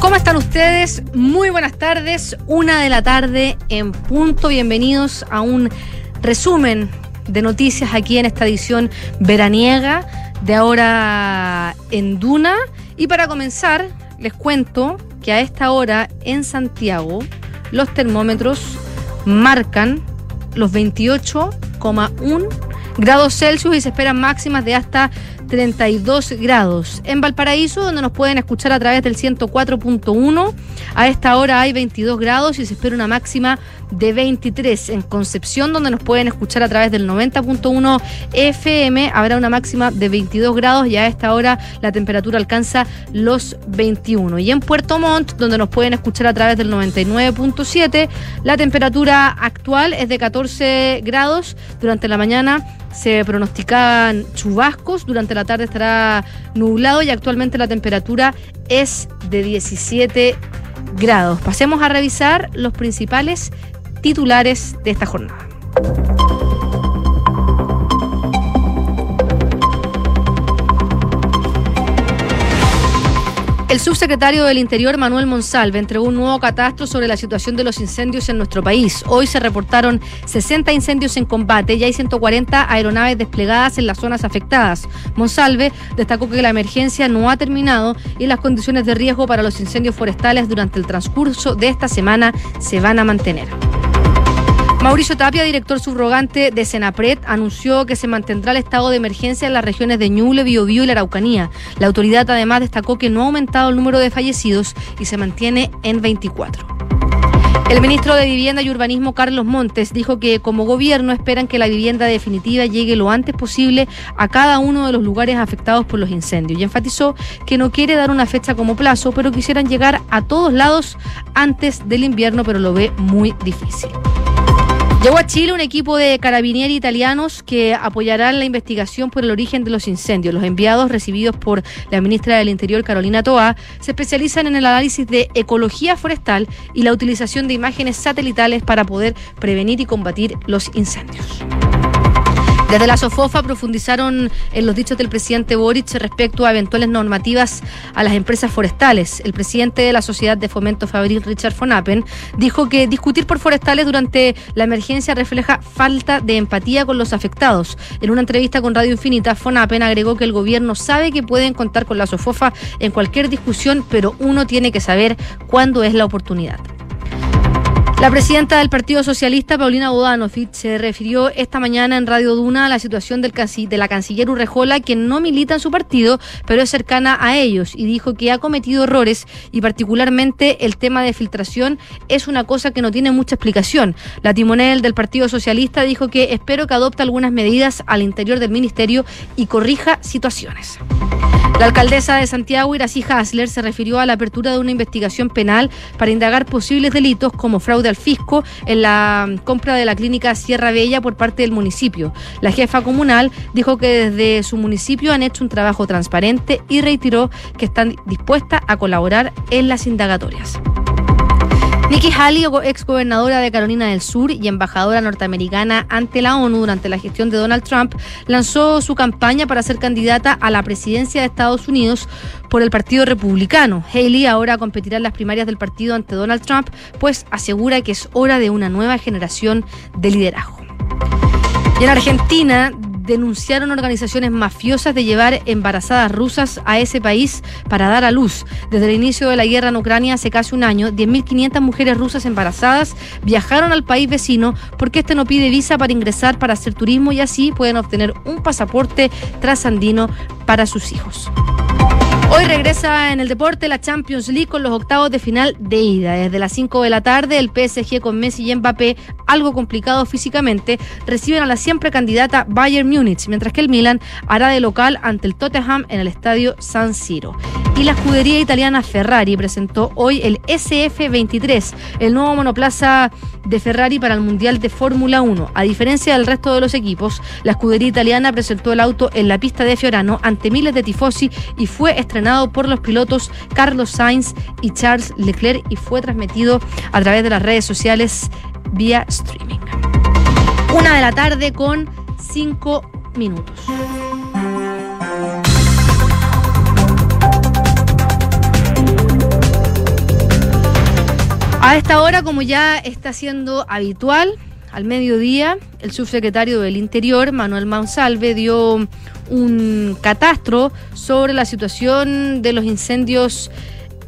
¿Cómo están ustedes? Muy buenas tardes, una de la tarde en punto. Bienvenidos a un resumen de noticias aquí en esta edición veraniega de ahora en Duna. Y para comenzar, les cuento que a esta hora en Santiago los termómetros marcan los 28,1 grados Celsius y se esperan máximas de hasta 32 grados. En Valparaíso, donde nos pueden escuchar a través del 104.1, a esta hora hay 22 grados y se espera una máxima de 23. En Concepción, donde nos pueden escuchar a través del 90.1 FM, habrá una máxima de 22 grados y a esta hora la temperatura alcanza los 21. Y en Puerto Montt, donde nos pueden escuchar a través del 99.7, la temperatura actual es de 14 grados. Durante la mañana se pronosticaban chubascos, durante la tarde estará nublado y actualmente la temperatura es de 17 grados. Pasemos a revisar los principales titulares de esta jornada. El subsecretario del Interior, Manuel Monsalve, entregó un nuevo catastro sobre la situación de los incendios en nuestro país. Hoy se reportaron 60 incendios en combate y hay 140 aeronaves desplegadas en las zonas afectadas. Monsalve destacó que la emergencia no ha terminado y las condiciones de riesgo para los incendios forestales durante el transcurso de esta semana se van a mantener. Mauricio Tapia, director subrogante de Senapred, anunció que se mantendrá el estado de emergencia en las regiones de Ñuble, Biobío y la Araucanía. La autoridad además destacó que no ha aumentado el número de fallecidos y se mantiene en 24. El ministro de Vivienda y Urbanismo, Carlos Montes, dijo que como gobierno esperan que la vivienda definitiva llegue lo antes posible a cada uno de los lugares afectados por los incendios y enfatizó que no quiere dar una fecha como plazo, pero quisieran llegar a todos lados antes del invierno, pero lo ve muy difícil. Llegó a Chile un equipo de carabinieri italianos que apoyarán la investigación por el origen de los incendios. Los enviados recibidos por la ministra del Interior, Carolina Toa, se especializan en el análisis de ecología forestal y la utilización de imágenes satelitales para poder prevenir y combatir los incendios. Desde la SOFOFA profundizaron en los dichos del presidente Boric respecto a eventuales normativas a las empresas forestales. El presidente de la Sociedad de Fomento Fabril, Richard von Appen, dijo que discutir por forestales durante la emergencia refleja falta de empatía con los afectados. En una entrevista con Radio Infinita, von Appen agregó que el gobierno sabe que pueden contar con la SOFOFA en cualquier discusión, pero uno tiene que saber cuándo es la oportunidad. La presidenta del Partido Socialista, Paulina Bodanovich, se refirió esta mañana en Radio Duna a la situación del de la canciller Urrejola, quien no milita en su partido, pero es cercana a ellos, y dijo que ha cometido errores y particularmente el tema de filtración es una cosa que no tiene mucha explicación. La timonel del Partido Socialista dijo que espero que adopte algunas medidas al interior del ministerio y corrija situaciones. La alcaldesa de Santiago, Iracy Hasler, se refirió a la apertura de una investigación penal para indagar posibles delitos como fraude al fisco en la compra de la clínica Sierra Bella por parte del municipio. La jefa comunal dijo que desde su municipio han hecho un trabajo transparente y reiteró que están dispuestas a colaborar en las indagatorias. Nikki Haley, ex gobernadora de Carolina del Sur y embajadora norteamericana ante la ONU durante la gestión de Donald Trump, lanzó su campaña para ser candidata a la presidencia de Estados Unidos por el Partido Republicano. Haley ahora competirá en las primarias del partido ante Donald Trump, pues asegura que es hora de una nueva generación de liderazgo. Y en Argentina, denunciaron organizaciones mafiosas de llevar embarazadas rusas a ese país para dar a luz. Desde el inicio de la guerra en Ucrania hace casi un año, 10.500 mujeres rusas embarazadas viajaron al país vecino porque este no pide visa para ingresar para hacer turismo y así pueden obtener un pasaporte trasandino para sus hijos. Hoy regresa en el deporte la Champions League con los octavos de final de ida. Desde las 5 de la tarde, el PSG con Messi y Mbappé, algo complicado físicamente, reciben a la siempre candidata Bayern Múnich, mientras que el Milan hará de local ante el Tottenham en el estadio San Siro. Y la escudería italiana Ferrari presentó hoy el SF23, el nuevo monoplaza de Ferrari para el Mundial de Fórmula 1. A diferencia del resto de los equipos, la escudería italiana presentó el auto en la pista de Fiorano ante miles de tifosi y fue estrenado por los pilotos Carlos Sainz y Charles Leclerc y fue transmitido a través de las redes sociales vía streaming. Una de la tarde con cinco minutos. A esta hora, como ya está siendo habitual, al mediodía, el subsecretario del Interior, Manuel Monsalve, dio un catastro sobre la situación de los incendios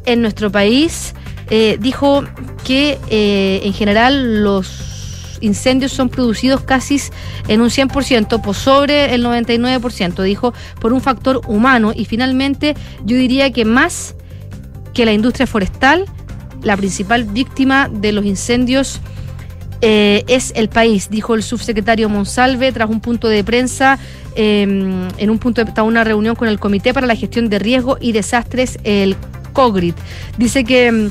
en nuestro país. Eh, dijo que eh, en general los incendios son producidos casi en un 100%, por sobre el 99%, dijo, por un factor humano. Y finalmente, yo diría que más que la industria forestal, la principal víctima de los incendios eh, es el país, dijo el subsecretario Monsalve tras un punto de prensa, em, en un punto de una reunión con el Comité para la Gestión de Riesgo y Desastres, el COGRIT. Dice que em,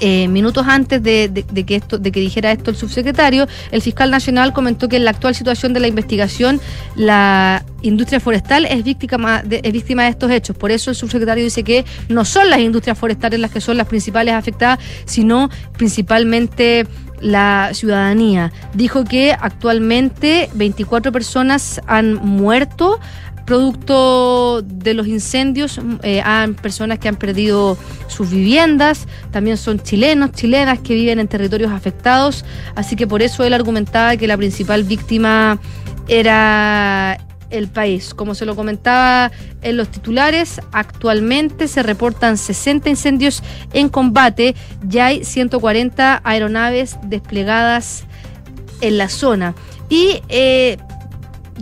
eh, minutos antes de, que esto, de que dijera esto el subsecretario, el fiscal nacional comentó que en la actual situación de la investigación, la industria forestal es víctima de, es víctima de estos hechos. Por eso el subsecretario dice que no son las industrias forestales las que son las principales afectadas, sino principalmente la ciudadanía. Dijo que actualmente 24 personas han muerto producto de los incendios, eh, hay personas que han perdido sus viviendas, también son chilenos, chilenas que viven en territorios afectados, así que por eso él argumentaba que la principal víctima era el país. Como se lo comentaba en los titulares, actualmente se reportan 60 incendios en combate, ya hay 140 aeronaves desplegadas en la zona. Y eh,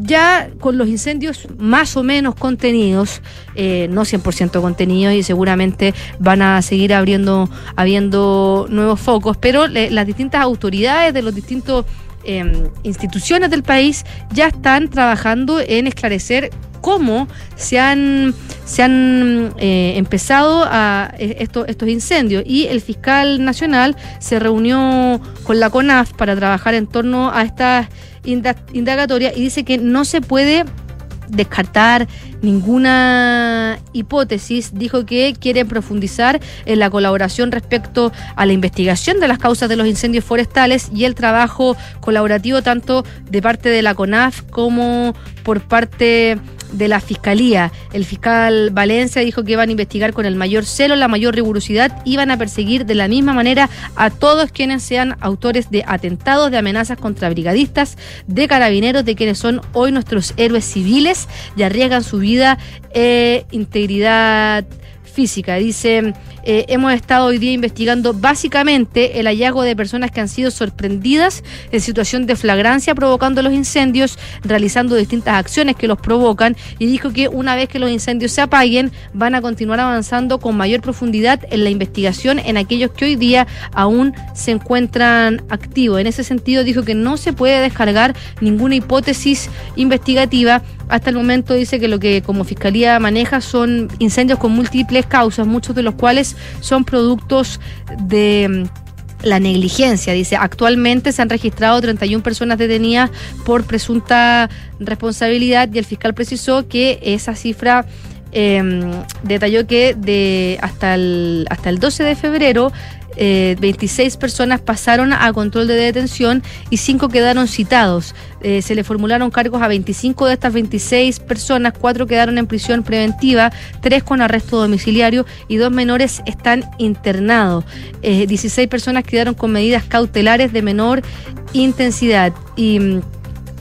ya con los incendios más o menos contenidos, eh, no 100% contenidos y seguramente van a seguir abriendo, habiendo nuevos focos, pero las distintas autoridades de los distintos em, instituciones del país ya están trabajando en esclarecer cómo se han, se han eh, empezado a eh, estos incendios. Y el fiscal nacional se reunió con la CONAF para trabajar en torno a estas indagatoria y dice que no se puede descartar ninguna hipótesis, dijo que quiere profundizar en la colaboración respecto a la investigación de las causas de los incendios forestales y el trabajo colaborativo tanto de parte de la CONAF como por parte de la Fiscalía. El fiscal Valencia dijo que iban a investigar con el mayor celo, la mayor rigurosidad, iban a perseguir de la misma manera a todos quienes sean autores de atentados, de amenazas contra brigadistas, de carabineros, de quienes son hoy nuestros héroes civiles y arriesgan su vida e integridad Dice, eh, hemos estado hoy día investigando básicamente el hallazgo de personas que han sido sorprendidas en situación de flagrancia provocando los incendios, realizando distintas acciones que los provocan y dijo que una vez que los incendios se apaguen van a continuar avanzando con mayor profundidad en la investigación en aquellos que hoy día aún se encuentran activos. En ese sentido dijo que no se puede descargar ninguna hipótesis investigativa hasta el momento dice que lo que como fiscalía maneja son incendios con múltiples causas, muchos de los cuales son productos de mm, la negligencia. Dice, actualmente se han registrado 31 personas detenidas por presunta responsabilidad y el fiscal precisó que esa cifra em, detalló que de hasta el, hasta el 12 de febrero 26 eh, personas pasaron a control de detención y 5 quedaron citados. Eh, se le formularon cargos a 25 de estas 26 personas, 4 quedaron en prisión preventiva, 3 con arresto domiciliario y 2 menores están internados. 16 eh, personas quedaron con medidas cautelares de menor intensidad y mm,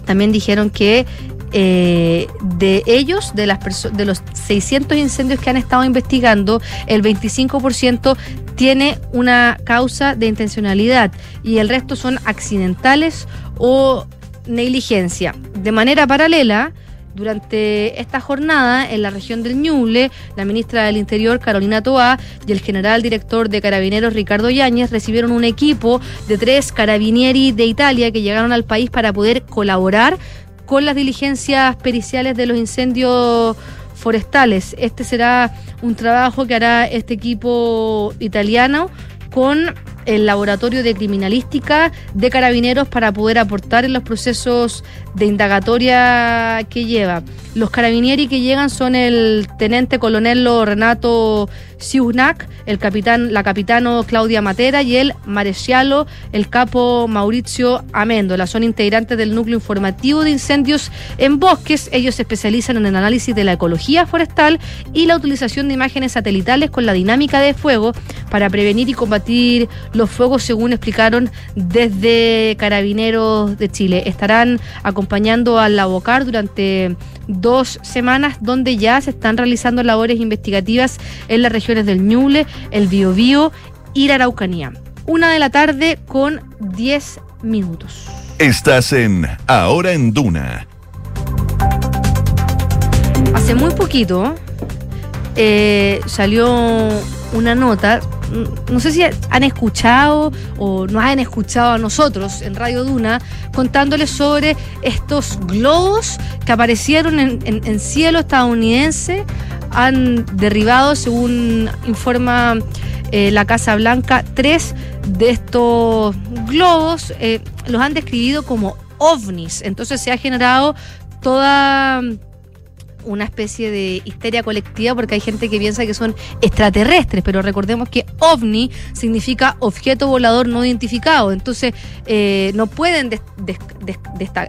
también dijeron que eh, de ellos, de, las de los 600 incendios que han estado investigando, el 25% tiene una causa de intencionalidad y el resto son accidentales o negligencia. De manera paralela, durante esta jornada, en la región del Ñuble, la ministra del Interior, Carolina Toá, y el general director de Carabineros, Ricardo Yáñez, recibieron un equipo de tres carabinieri de Italia que llegaron al país para poder colaborar con las diligencias periciales de los incendios forestales. Este será un trabajo que hará este equipo italiano con el laboratorio de criminalística de carabineros para poder aportar en los procesos de indagatoria que lleva. Los carabinieri que llegan son el teniente coronel Renato Siunak, el capitán, la capitano Claudia Matera y el marecialo, el capo Mauricio Amendola. Son integrantes del núcleo informativo de incendios en bosques. Ellos se especializan en el análisis de la ecología forestal y la utilización de imágenes satelitales con la dinámica de fuego para prevenir y combatir los fuegos, según explicaron desde Carabineros de Chile. Estarán acompañando al Labocar durante dos semanas donde ya se están realizando labores investigativas en las regiones del Ñuble, el Biobío y la Araucanía. Una de la tarde con 10 minutos. Estás en Ahora en Duna. Hace muy poquito eh, salió una nota no sé si han escuchado o nos han escuchado a nosotros en Radio Duna contándoles sobre estos globos que aparecieron en, cielo estadounidense, han derribado, según informa eh, la Casa Blanca, tres de estos globos, eh, los han describido como ovnis. Entonces se ha generado toda una especie de histeria colectiva porque hay gente que piensa que son extraterrestres, pero recordemos que ovni significa objeto volador no identificado, entonces eh, no pueden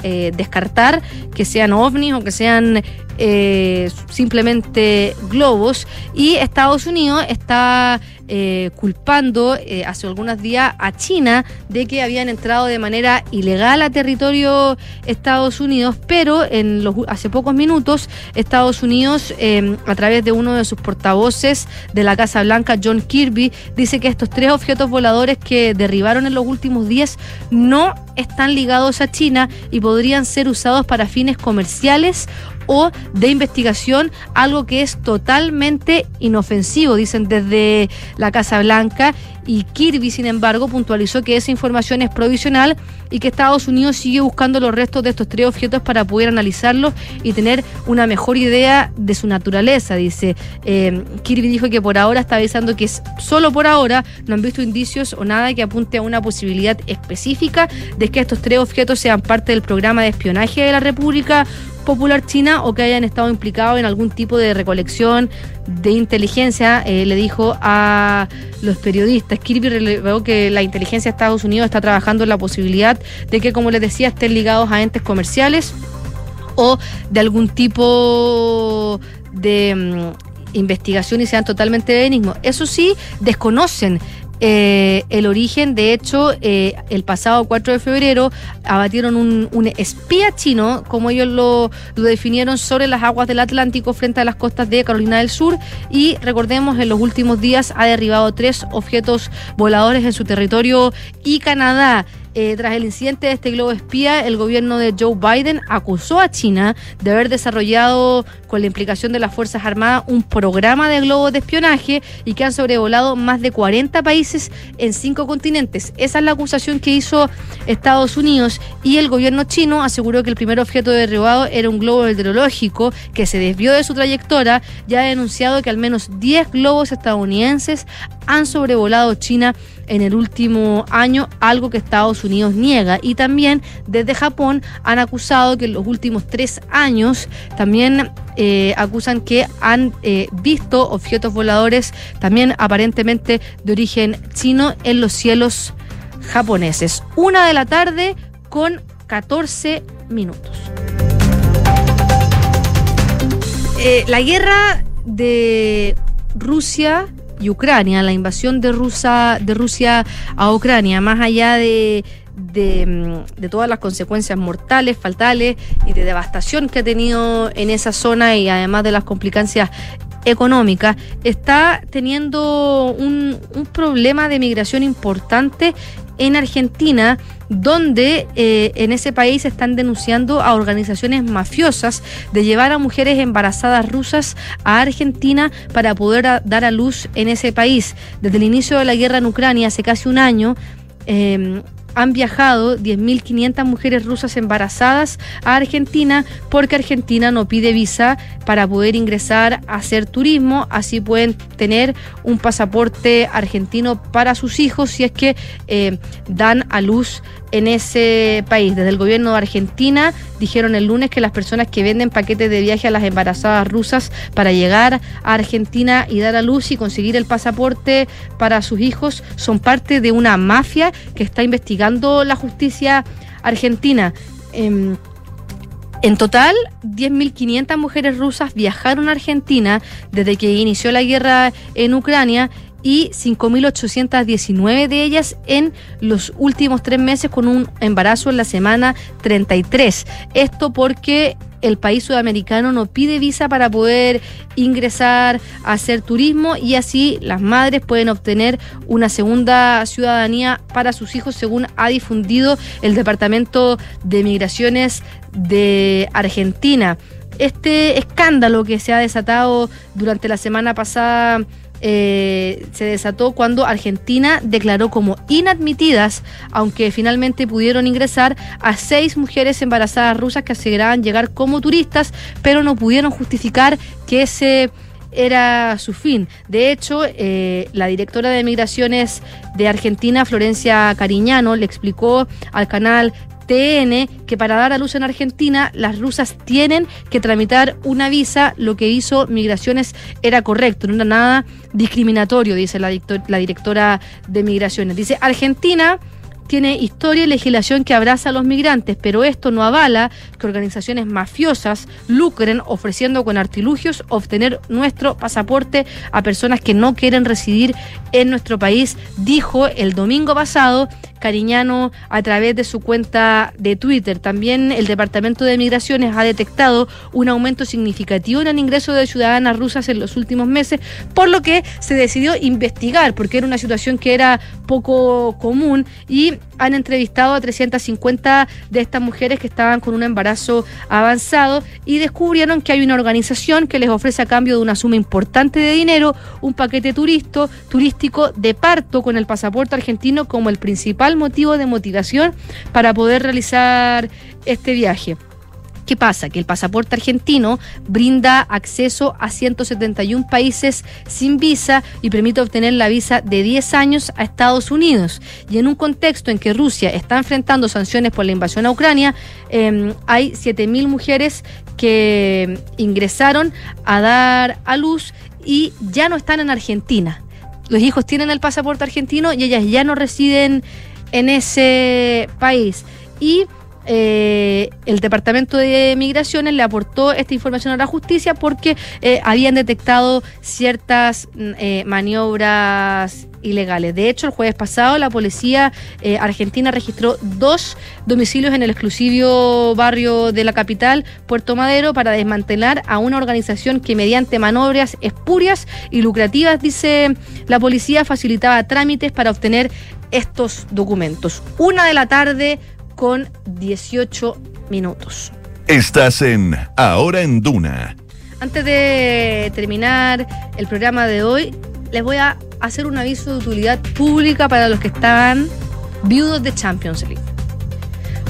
eh, descartar que sean ovnis o que sean eh, simplemente globos. Y Estados Unidos está eh, culpando eh, hace algunos días a China de que habían entrado de manera ilegal a territorio Estados Unidos, pero en los hace pocos minutos Estados Unidos, em, a través de uno de sus portavoces de la Casa Blanca, John Kirby, dice que estos tres objetos voladores que derribaron en los últimos días no están ligados a China y podrían ser usados para fines comerciales o de investigación, algo que es totalmente inofensivo, dicen desde la Casa Blanca. Y Kirby, sin embargo, puntualizó que esa información es provisional y que Estados Unidos sigue buscando los restos de estos tres objetos para poder analizarlos y tener una mejor idea de su naturaleza. Dice, eh, Kirby dijo que por ahora está avisando que es solo por ahora, no han visto indicios o nada que apunte a una posibilidad específica de que estos tres objetos sean parte del programa de espionaje de la República Popular China o que hayan estado implicados en algún tipo de recolección de inteligencia, eh, le dijo a los periodistas. Kirby reveló que la inteligencia de Estados Unidos está trabajando en la posibilidad de que, como les decía, estén ligados a entes comerciales o de algún tipo de mm, investigación y sean totalmente benignos. Eso sí, desconocen eh, el origen. De hecho, eh, el pasado 4 de febrero abatieron un, espía chino, como ellos lo, lo, definieron, sobre las aguas del Atlántico frente a las costas de Carolina del Sur. Y recordemos, en los últimos días ha derribado tres objetos voladores en su territorio y Canadá. Eh, tras el incidente de este globo espía, el gobierno de Joe Biden acusó a China de haber desarrollado, con la implicación de las Fuerzas Armadas, un programa de globos de espionaje y que han sobrevolado más de 40 países en cinco continentes. Esa es la acusación que hizo Estados Unidos y el gobierno chino aseguró que el primer objeto derribado era un globo meteorológico que se desvió de su trayectoria y ha denunciado que al menos 10 globos estadounidenses han sobrevolado China en el último año, algo que Estados Unidos niega. Y también desde Japón han acusado que en los últimos tres años también eh, acusan que han eh, visto objetos voladores también aparentemente de origen chino en los cielos japoneses. Una de la tarde con 14 minutos. Eh, la guerra de Rusia y Ucrania, la invasión de, Rusia, de Rusia a Ucrania, más allá de, mm, de, todas las consecuencias mortales, fatales y de devastación que ha tenido en esa zona y además de las complicancias económicas, está teniendo un, un problema de migración importante en Argentina, donde eh, en ese país están denunciando a organizaciones mafiosas de llevar a mujeres embarazadas rusas a Argentina para poder dar a luz en ese país. Desde el inicio de la guerra en Ucrania, hace casi un año, eh, han viajado 10.500 mujeres rusas embarazadas a Argentina porque Argentina no pide visa para poder ingresar a hacer turismo, así pueden tener un pasaporte argentino para sus hijos si es que eh, dan a luz en ese país. Desde el gobierno de Argentina dijeron el lunes que las personas que venden paquetes de viaje a las embarazadas rusas para llegar a Argentina y dar a luz y conseguir el pasaporte para sus hijos son parte de una mafia que está investigando la justicia argentina. Em, en total, 10.500 mujeres rusas viajaron a Argentina desde que inició la guerra en Ucrania y 5.819 de ellas en los últimos tres meses con un embarazo en la semana 33. Esto porque el país sudamericano no pide visa para poder ingresar a hacer turismo y así las madres pueden obtener una segunda ciudadanía para sus hijos según ha difundido el Departamento de Migraciones de Argentina. Este escándalo que se ha desatado durante la semana pasada eh, se desató cuando Argentina declaró como inadmitidas, aunque finalmente pudieron ingresar a seis mujeres embarazadas rusas que aseguraban llegar como turistas, pero no pudieron justificar que ese era su fin. De hecho, eh, la directora de Migraciones de Argentina, Florencia Cariñano, le explicó al canal TN que para dar a luz en Argentina las rusas tienen que tramitar una visa, lo que hizo Migraciones era correcto, no era nada discriminatorio, dice la, la directora de Migraciones. Dice, Argentina tiene historia y legislación que abraza a los migrantes, pero esto no avala que organizaciones mafiosas lucren ofreciendo con artilugios obtener nuestro pasaporte a personas que no quieren residir en nuestro país, dijo el domingo pasado Cariñano a través de su cuenta de Twitter. También el Departamento de Migraciones ha detectado un aumento significativo en el ingreso de ciudadanas rusas en los últimos meses, por lo que se decidió investigar, porque era una situación que era poco común y han entrevistado a 350 de estas mujeres que estaban con un embarazo avanzado y descubrieron que hay una organización que les ofrece a cambio de una suma importante de dinero un paquete turisto, turístico de parto con el pasaporte argentino como el principal motivo de motivación para poder realizar este viaje. ¿Qué pasa? Que el pasaporte argentino brinda acceso a 171 países sin visa y permite obtener la visa de 10 años a Estados Unidos. Y en un contexto en que Rusia está enfrentando sanciones por la invasión a Ucrania, eh, hay 7.000 mujeres que ingresaron a dar a luz y ya no están en Argentina. Los hijos tienen el pasaporte argentino y ellas ya no residen en ese país. Y eh, el Departamento de Migraciones le aportó esta información a la justicia porque eh, habían detectado ciertas mm, eh, maniobras ilegales. De hecho, el jueves pasado la policía argentina registró dos domicilios en el exclusivo barrio de la capital, Puerto Madero, para desmantelar a una organización que mediante maniobras espurias y lucrativas, dice la policía, facilitaba trámites para obtener estos documentos. Una de la tarde con 18 minutos. Estás en Ahora en Duna. Antes de terminar el programa de hoy, les voy a hacer un aviso de utilidad pública para los que estaban viudos de Champions League.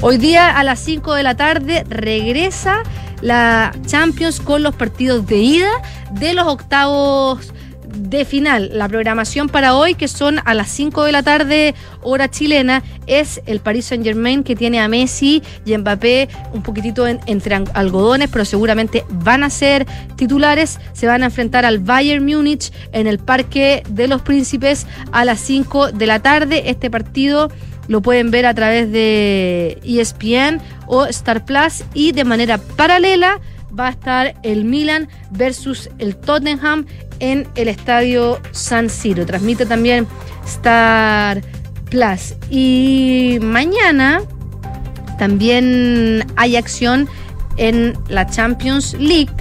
Hoy día a las 5 de la tarde regresa la Champions con los partidos de ida de los octavos de final. La programación para hoy, que son a las 5 de la tarde, hora chilena, es el Paris Saint Germain que tiene a Messi y Mbappé un poquitito entre algodones, pero seguramente van a ser titulares. Se van a enfrentar al Bayern Múnich en el Parque de los Príncipes a las 5 de la tarde. Este partido lo pueden ver a través de ESPN o Star Plus y de manera paralela va a estar el Milan versus el Tottenham en el estadio San Siro. Transmite también Star Plus. Y mañana también hay acción en la Champions League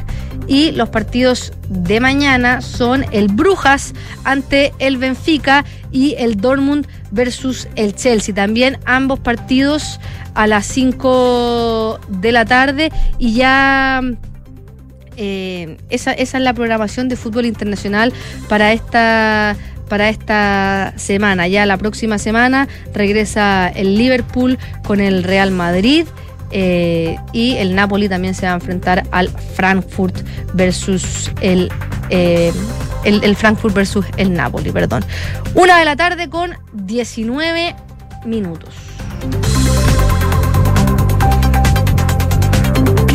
y los partidos de mañana son el Brujas ante el Benfica y el Dortmund versus el Chelsea. También ambos partidos a las 5 de la tarde y ya eh, esa, es la programación de fútbol internacional para esta para esta semana. Ya la próxima semana regresa el Liverpool con el Real Madrid. Eh, y el Napoli también se va a enfrentar al Frankfurt versus el, eh, el, el, Frankfurt versus el Napoli, perdón. Una de la tarde con 19 minutos.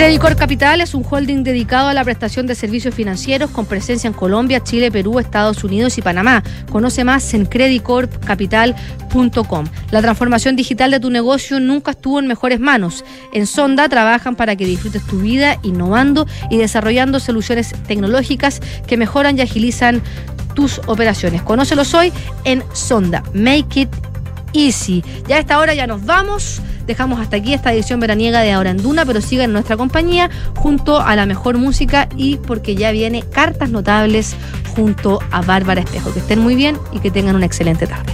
Credicor Capital es un holding dedicado a la prestación de servicios financieros con presencia en Colombia, Chile, Perú, Estados Unidos y Panamá. Conoce más en creditcorpcapital.com. La transformación digital de tu negocio nunca estuvo en mejores manos. En Sonda trabajan para que disfrutes tu vida innovando y desarrollando soluciones tecnológicas que mejoran y agilizan tus operaciones. Conócelos hoy en Sonda. Make it easy. Ya a esta hora ya nos vamos. Dejamos hasta aquí esta edición veraniega de Ahora en Duna, pero sigan en nuestra compañía junto a la mejor música y porque ya viene Cartas Notables junto a Bárbara Espejo. Que estén muy bien y que tengan una excelente tarde.